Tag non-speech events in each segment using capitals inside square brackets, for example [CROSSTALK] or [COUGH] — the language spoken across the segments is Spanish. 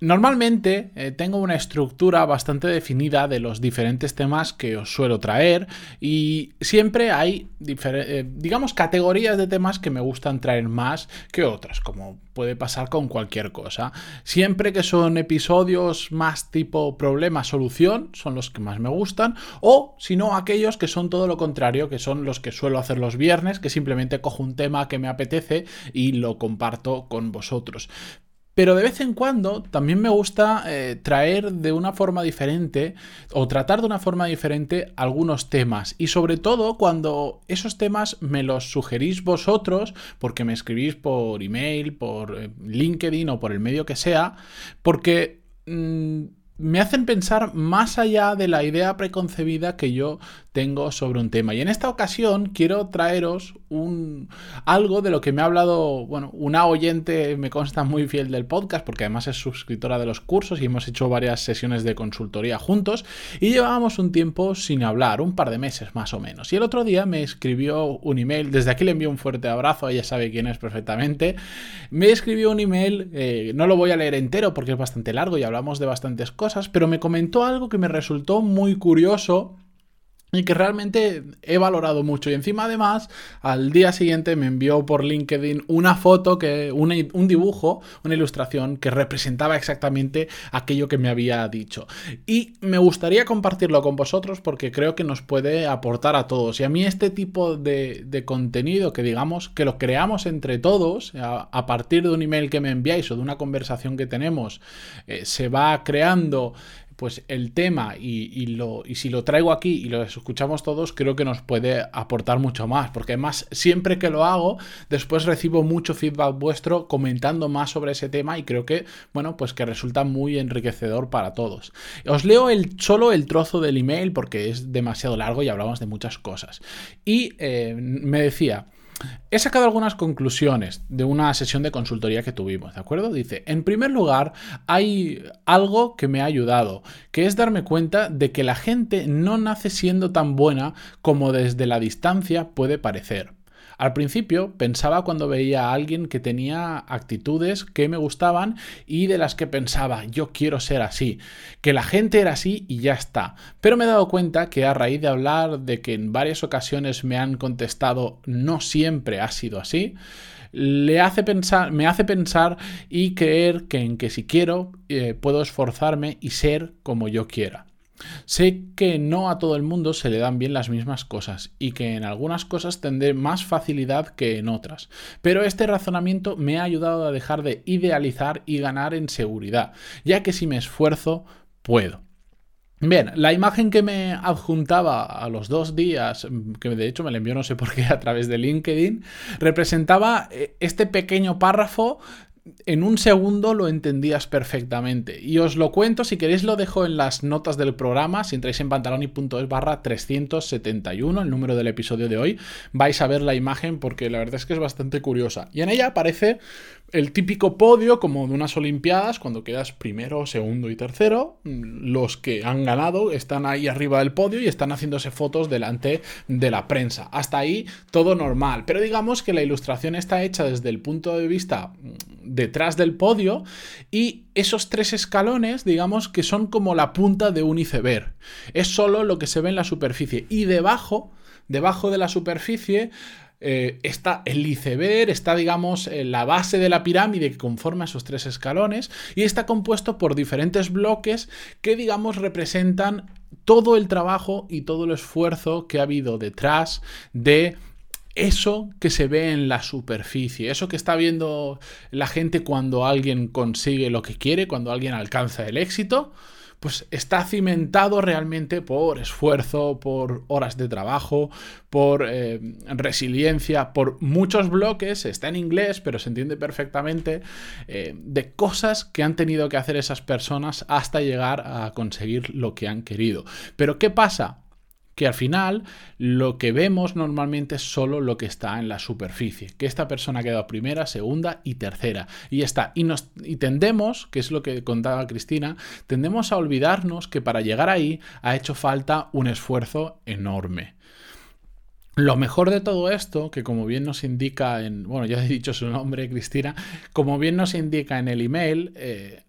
Normalmente eh, tengo una estructura bastante definida de los diferentes temas que os suelo traer y siempre hay, eh, digamos, categorías de temas que me gustan traer más que otras, como puede pasar con cualquier cosa. Siempre que son episodios más tipo problema-solución, son los que más me gustan, o si no, aquellos que son todo lo contrario, que son los que suelo hacer los viernes, que simplemente cojo un tema que me apetece y lo comparto con vosotros. Pero de vez en cuando también me gusta eh, traer de una forma diferente o tratar de una forma diferente algunos temas. Y sobre todo cuando esos temas me los sugerís vosotros, porque me escribís por email, por eh, LinkedIn o por el medio que sea, porque... Mm, me hacen pensar más allá de la idea preconcebida que yo tengo sobre un tema. Y en esta ocasión quiero traeros un, algo de lo que me ha hablado, bueno, una oyente me consta muy fiel del podcast, porque además es suscriptora de los cursos y hemos hecho varias sesiones de consultoría juntos y llevábamos un tiempo sin hablar, un par de meses más o menos. Y el otro día me escribió un email, desde aquí le envío un fuerte abrazo, ella sabe quién es perfectamente, me escribió un email, eh, no lo voy a leer entero porque es bastante largo y hablamos de bastantes cosas, pero me comentó algo que me resultó muy curioso y que realmente he valorado mucho. Y encima, además, al día siguiente me envió por LinkedIn una foto, que, un dibujo, una ilustración que representaba exactamente aquello que me había dicho. Y me gustaría compartirlo con vosotros porque creo que nos puede aportar a todos. Y a mí este tipo de, contenido, que digamos que lo creamos entre todos, a, partir de un email que me enviáis o de una conversación que tenemos, eh, se va creando pues el tema y, lo, y si lo traigo aquí y lo escuchamos todos, creo que nos puede aportar mucho más, porque además siempre que lo hago, después recibo mucho feedback vuestro comentando más sobre ese tema y creo que, bueno, pues que resulta muy enriquecedor para todos. Os leo el, solo el trozo del email porque es demasiado largo y hablamos de muchas cosas. Y eh, me decía... He sacado algunas conclusiones de una sesión de consultoría que tuvimos, ¿de acuerdo? Dice, en primer lugar, hay algo que me ha ayudado, que es darme cuenta de que la gente no nace siendo tan buena como desde la distancia puede parecer. Al principio pensaba cuando veía a alguien que tenía actitudes que me gustaban y de las que pensaba, yo quiero ser así, que la gente era así y ya está. Pero me he dado cuenta que a raíz de hablar de que en varias ocasiones me han contestado no siempre ha sido así, le hace pensar, me hace pensar y creer que en que si quiero eh, puedo esforzarme y ser como yo quiera. Sé que no a todo el mundo se le dan bien las mismas cosas y que en algunas cosas tendré más facilidad que en otras, pero este razonamiento me ha ayudado a dejar de idealizar y ganar en seguridad, ya que si me esfuerzo, puedo. Bien, la imagen que me adjuntaba a los dos días, que de hecho me la envió no sé por qué [LAUGHS] a través de LinkedIn, representaba eh, este pequeño párrafo en un segundo lo entendías perfectamente. Y os lo cuento, si queréis lo dejo en las notas del programa, si entráis en pantaloni.es barra 371, el número del episodio de hoy, vais a ver la imagen porque la verdad es que es bastante curiosa. Y en ella aparece el típico podio como de unas Olimpiadas, cuando quedas primero, segundo y tercero, los que han ganado están ahí arriba del podio y están haciéndose fotos delante de la prensa. Hasta ahí todo normal, pero digamos que la ilustración está hecha desde el punto de vista mm, detrás del podio y esos tres escalones, digamos que son como la punta de un iceberg. Es solo lo que se ve en la superficie y debajo, debajo de la superficie eh, está el iceberg, está, digamos, la base de la pirámide que conforma esos tres escalones y está compuesto por diferentes bloques que, digamos, representan todo el trabajo y todo el esfuerzo que ha habido detrás de eso que se ve en la superficie, eso que está viendo la gente cuando alguien consigue lo que quiere, cuando alguien alcanza el éxito, pues está cimentado realmente por esfuerzo, por horas de trabajo, por eh, resiliencia, por muchos bloques, está en inglés, pero se entiende perfectamente, eh, de cosas que han tenido que hacer esas personas hasta llegar a conseguir lo que han querido. Pero ¿qué pasa? Que al final lo que vemos normalmente es solo lo que está en la superficie, que esta persona ha quedado primera, segunda y tercera. Y está. Y, nos, y tendemos, que es lo que contaba Cristina, tendemos a olvidarnos que para llegar ahí ha hecho falta un esfuerzo enorme. Lo mejor de todo esto, que como bien nos indica en, bueno, ya he dicho su nombre, Cristina, como bien nos indica en el email, eh,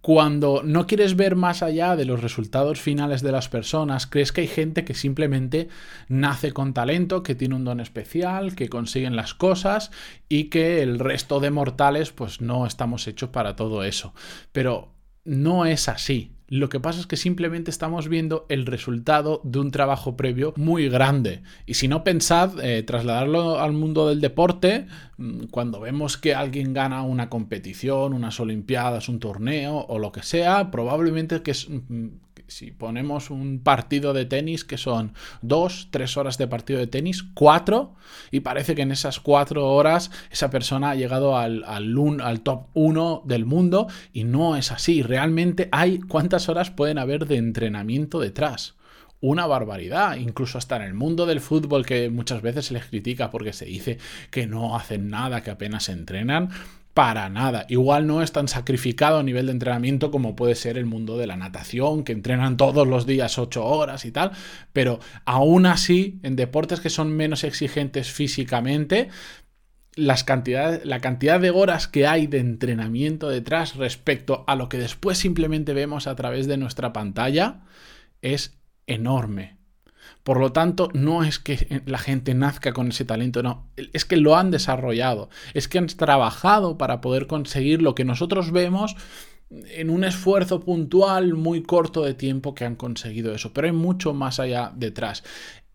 cuando no quieres ver más allá de los resultados finales de las personas, crees que hay gente que simplemente nace con talento, que tiene un don especial, que consiguen las cosas y que el resto de mortales pues no estamos hechos para todo eso. Pero no es así. Lo que pasa es que simplemente estamos viendo el resultado de un trabajo previo muy grande. Y si no pensad, eh, trasladarlo al mundo del deporte, mm, cuando vemos que alguien gana una competición, unas olimpiadas, un torneo o lo que sea, probablemente que es mm, si ponemos un partido de tenis que son dos, tres horas de partido de tenis, cuatro, y parece que en esas cuatro horas esa persona ha llegado al, al, top uno del mundo, y no es así. Realmente hay cuántas horas pueden haber de entrenamiento detrás una barbaridad, incluso hasta en el mundo del fútbol que muchas veces se les critica porque se dice que no hacen nada, que apenas entrenan para nada. Igual no es tan sacrificado a nivel de entrenamiento como puede ser el mundo de la natación, que entrenan todos los días 8 horas y tal, pero aún así, en deportes que son menos exigentes físicamente, las la cantidad de horas que hay de entrenamiento detrás respecto a lo que después simplemente vemos a través de nuestra pantalla es enorme. Por lo tanto, no es que la gente nazca con ese talento, no, es que lo han desarrollado, es que han trabajado para poder conseguir lo que nosotros vemos en un esfuerzo puntual muy corto de tiempo que han conseguido eso, pero hay mucho más allá detrás.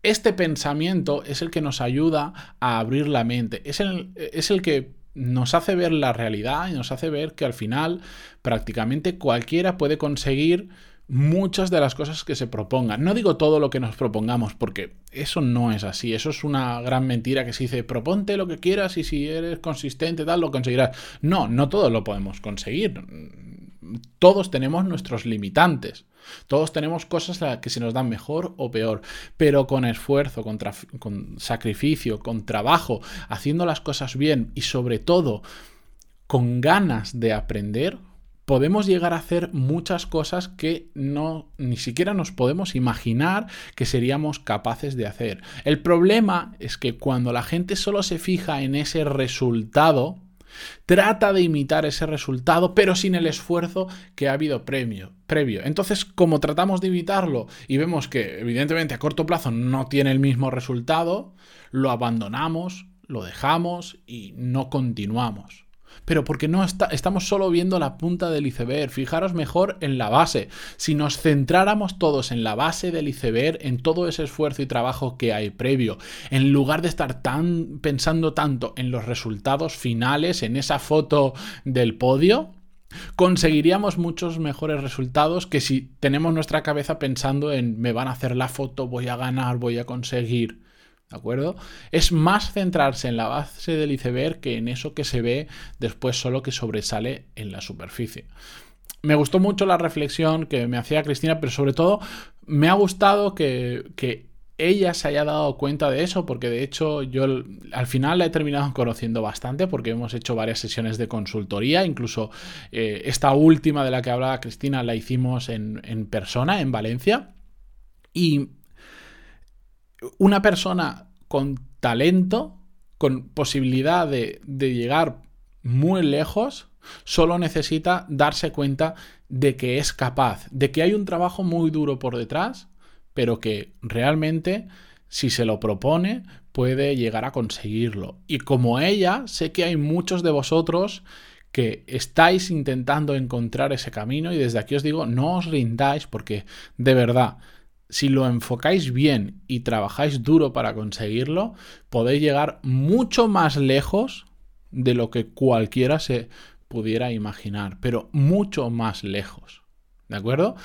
Este pensamiento es el que nos ayuda a abrir la mente, es el, es el que nos hace ver la realidad y nos hace ver que al final prácticamente cualquiera puede conseguir muchas de las cosas que se propongan. No digo todo lo que nos propongamos, porque eso no es así. Eso es una gran mentira que se dice, proponte lo que quieras y si eres consistente, tal, lo conseguirás. No, no todo lo podemos conseguir. Todos tenemos nuestros limitantes. Todos tenemos cosas que se nos dan mejor o peor, pero con esfuerzo, con, con sacrificio, con trabajo, haciendo las cosas bien y sobre todo con ganas de aprender, podemos llegar a hacer muchas cosas que no ni siquiera nos podemos imaginar que seríamos capaces de hacer. El problema es que cuando la gente solo se fija en ese resultado, trata de imitar ese resultado, pero sin el esfuerzo que ha habido premio, previo. Entonces, como tratamos de imitarlo y vemos que evidentemente a corto plazo no tiene el mismo resultado, lo abandonamos, lo dejamos y no continuamos pero porque no está, estamos solo viendo la punta del iceberg. Fijaros mejor en la base. Si nos centráramos todos en la base del iceberg, en todo ese esfuerzo y trabajo que hay previo, en lugar de estar tan pensando tanto en los resultados finales, en esa foto del podio, conseguiríamos muchos mejores resultados que si tenemos nuestra cabeza pensando en me van a hacer la foto, voy a ganar, voy a conseguir. ¿De acuerdo? Es más centrarse en la base del iceberg que en eso que se ve después solo que sobresale en la superficie. Me gustó mucho la reflexión que me hacía Cristina, pero sobre todo me ha gustado que, ella se haya dado cuenta de eso, porque de hecho yo al final la he terminado conociendo bastante, porque hemos hecho varias sesiones de consultoría, incluso eh, esta última de la que hablaba Cristina la hicimos en persona, en Valencia. Y una persona con talento, con posibilidad de, llegar muy lejos, solo necesita darse cuenta de que es capaz, de que hay un trabajo muy duro por detrás, pero que realmente, si se lo propone, puede llegar a conseguirlo. Y como ella, sé que hay muchos de vosotros que estáis intentando encontrar ese camino y desde aquí os digo, no os rindáis porque de verdad si lo enfocáis bien y trabajáis duro para conseguirlo, podéis llegar mucho más lejos de lo que cualquiera se pudiera imaginar, pero mucho más lejos. ¿De acuerdo?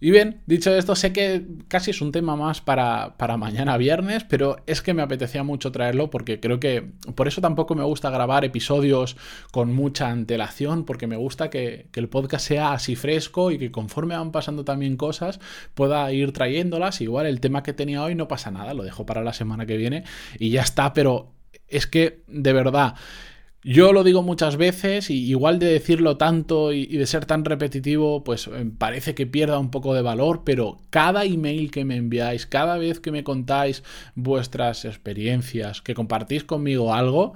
Y bien, dicho esto, sé que casi es un tema más para, para, mañana viernes, pero es que me apetecía mucho traerlo porque creo que por eso tampoco me gusta grabar episodios con mucha antelación, porque me gusta que, que el podcast sea así fresco y que conforme van pasando también cosas pueda ir trayéndolas. Igual el tema que tenía hoy no pasa nada, lo dejo para la semana que viene y ya está, pero es que de verdad yo lo digo muchas veces y igual de decirlo tanto y, de ser tan repetitivo, pues eh, parece que pierda un poco de valor, pero cada email que me enviáis, cada vez que me contáis vuestras experiencias, que compartís conmigo algo,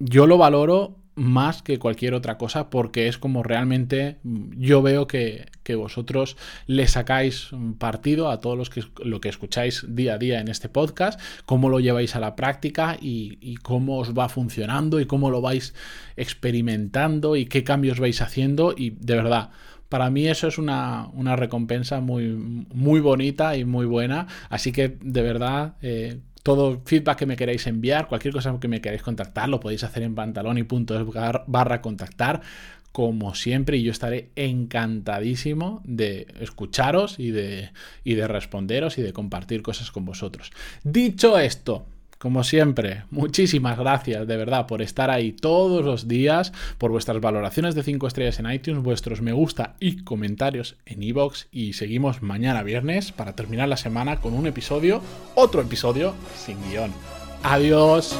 yo lo valoro más que cualquier otra cosa porque es como realmente mm, yo veo que, vosotros le sacáis partido a todos los que lo que escucháis día a día en este podcast, cómo lo lleváis a la práctica y, cómo os va funcionando y cómo lo vais experimentando y qué cambios vais haciendo y de verdad para mí eso es una, recompensa muy, muy bonita y muy buena. Así que de verdad, eh, todo feedback que me queráis enviar, cualquier cosa que me queráis contactar, lo podéis hacer en pantaloni.es barra contactar como siempre y yo estaré encantadísimo de escucharos y de, y de responderos y de compartir cosas con vosotros. Dicho esto, como siempre, muchísimas gracias de verdad por estar ahí todos los días, por vuestras valoraciones de 5 estrellas en iTunes, vuestros me gusta y comentarios en iVoox y seguimos mañana viernes para terminar la semana con un episodio, otro episodio sin guion. Adiós.